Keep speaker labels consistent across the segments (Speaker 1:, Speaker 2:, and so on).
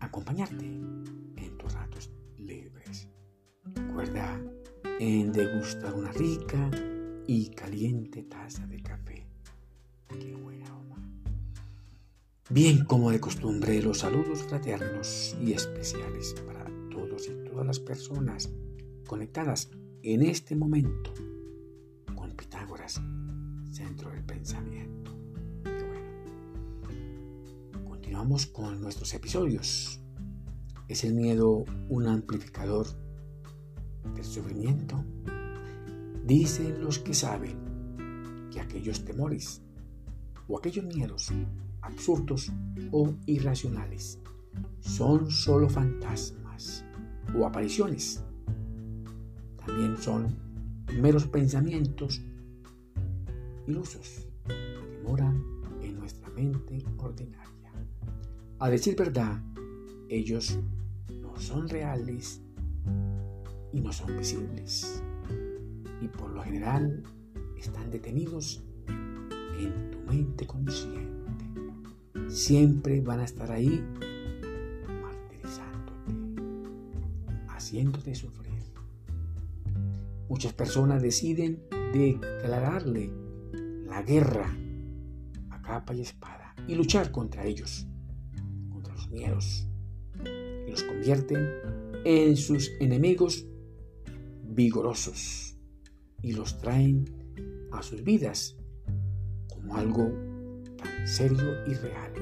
Speaker 1: acompañarte en tus ratos libres. Recuerda en degustar una rica y caliente taza de café. Qué buen aroma. Bien como de costumbre, los saludos fraternos y especiales para todos y todas las personas conectadas en este momento con Pitágoras, centro del pensamiento. Continuamos con nuestros episodios. ¿Es el miedo un amplificador del sufrimiento? Dicen los que saben que aquellos temores o aquellos miedos absurdos o irracionales son solo fantasmas o apariciones. También son meros pensamientos ilusos que moran en nuestra mente ordinaria. A decir verdad, ellos no son reales y no son visibles y por lo general están detenidos en tu mente consciente. Siempre van a estar ahí martirizándote, haciéndote sufrir. Muchas personas deciden declararle la guerra a capa y espada y luchar contra ellos, y los convierten en sus enemigos vigorosos y los traen a sus vidas como algo tan serio y real.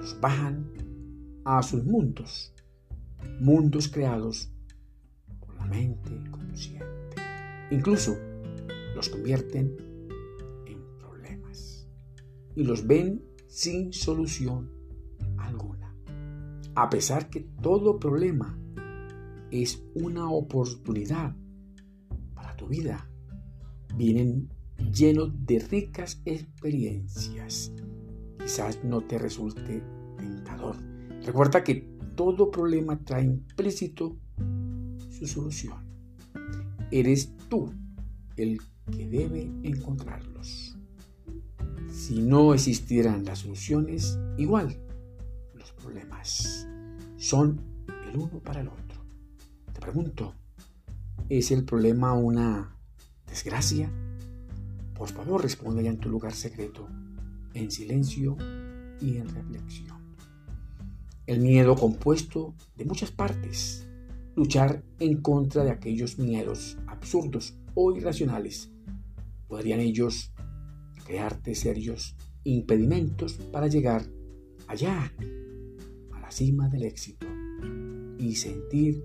Speaker 1: Los bajan a sus mundos, mundos creados por la mente consciente. Incluso los convierten en problemas y los ven sin solución. A pesar que todo problema es una oportunidad para tu vida vienen llenos de ricas experiencias. Quizás no te resulte tentador. Recuerda que todo problema trae implícito su solución. Eres tú el que debe encontrarlos. Si no existieran las soluciones, igual los problemas son el uno para el otro. Te pregunto, ¿es el problema una desgracia? Por favor, responde ya en tu lugar secreto, en silencio y en reflexión. El miedo compuesto de muchas partes. Luchar en contra de aquellos miedos absurdos o irracionales. Podrían ellos crearte serios impedimentos para llegar allá, cima del éxito y sentir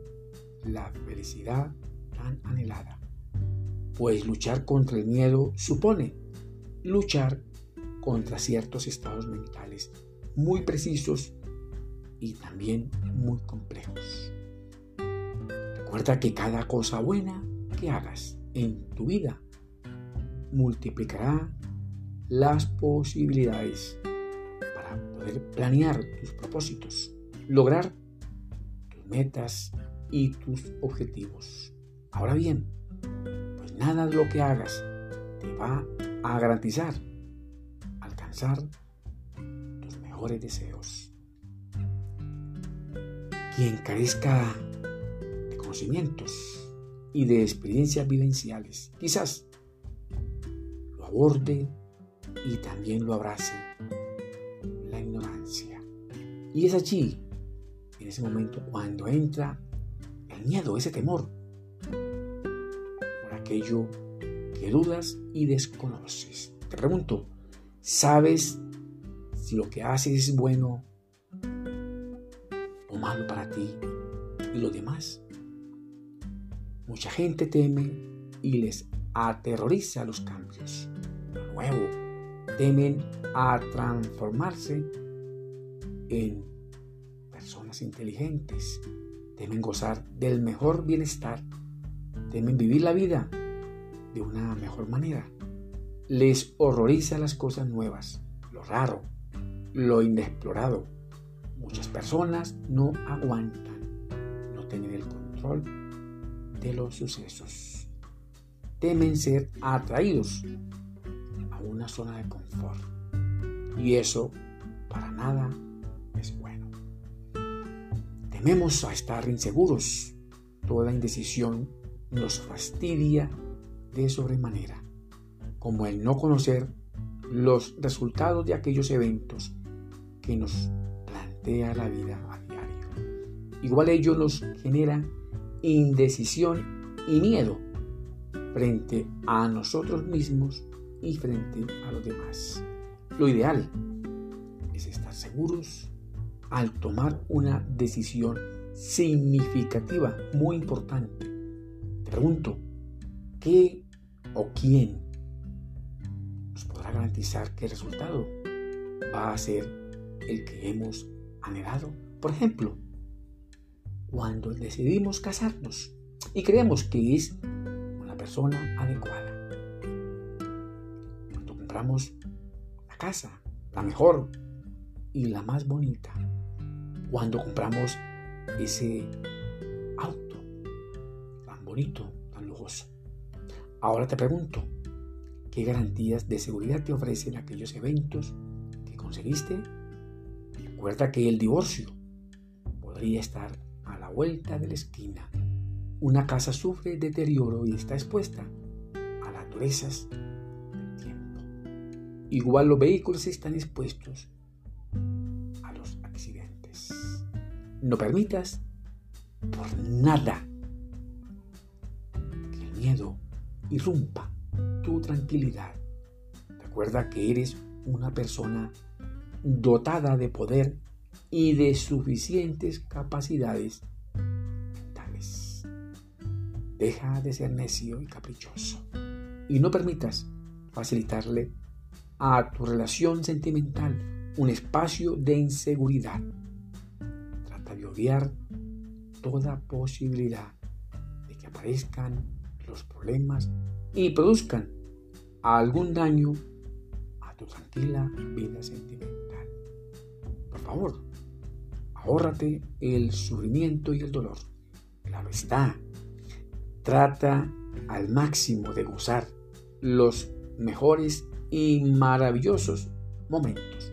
Speaker 1: la felicidad tan anhelada pues luchar contra el miedo supone luchar contra ciertos estados mentales muy precisos y también muy complejos. Recuerda que cada cosa buena que hagas en tu vida multiplicará las posibilidades para poder planear tus propósitos, lograr tus metas y tus objetivos. Ahora bien, nada de lo que hagas te va a garantizar alcanzar tus mejores deseos. Quien carezca de conocimientos y de experiencias vivenciales, quizás lo aborde y también lo abrace la ignorancia. Y es allí, ese momento, cuando entra el miedo, ese temor, aquello que dudas y desconoces. Te pregunto, ¿sabes si lo que haces es bueno o malo para ti y los demás? Mucha gente teme y les aterroriza los cambios. Lo nuevo, temen a transformarse en personas inteligentes, temen gozar del mejor bienestar temen vivir la vida de una mejor manera. Les horroriza las cosas nuevas, lo raro, lo inexplorado. Muchas personas no aguantan no tener el control de los sucesos. Temen ser atraídos a una zona de confort. Y eso para nada es bueno. Tememos a estar inseguros. Toda indecisión nos fastidia de sobremanera, como el no conocer los resultados de aquellos eventos que nos plantea la vida a diario. Igual ello nos genera indecisión y miedo frente a nosotros mismos y frente a los demás. Lo ideal es estar seguros al tomar una decisión significativa, muy importante. Te pregunto, ¿qué o quién nos podrá garantizar que el resultado va a ser el que hemos anhelado? Por ejemplo, cuando decidimos casarnos y creemos que es una persona adecuada. Cuando compramos la casa, la mejor y la más bonita. Cuando compramos ese auto tan bonito, tan lujoso. Ahora te pregunto, ¿qué garantías de seguridad te ofrecen aquellos eventos que conseguiste? Recuerda que el divorcio podría estar a la vuelta de la esquina. Una casa sufre deterioro y está expuesta a las durezas del tiempo. Igual los vehículos están expuestos No permitas por nada que el miedo irrumpa tu tranquilidad. Recuerda que eres una persona dotada de poder y de suficientes capacidades mentales. Deja de ser necio y caprichoso y no permitas facilitarle a tu relación sentimental un espacio de inseguridad. Obviar toda posibilidad de que aparezcan los problemas y produzcan algún daño a tu tranquila vida sentimental. Por favor, ahórrate el sufrimiento y el dolor. Claro está, trata al máximo de gozar los mejores y maravillosos momentos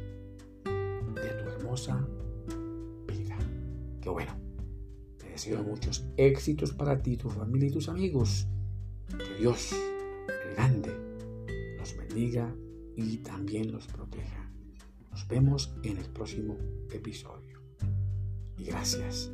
Speaker 1: muchos éxitos para ti, tu familia y tus amigos. Que Dios, el grande, los bendiga y también los proteja. Nos vemos en el próximo episodio. Y gracias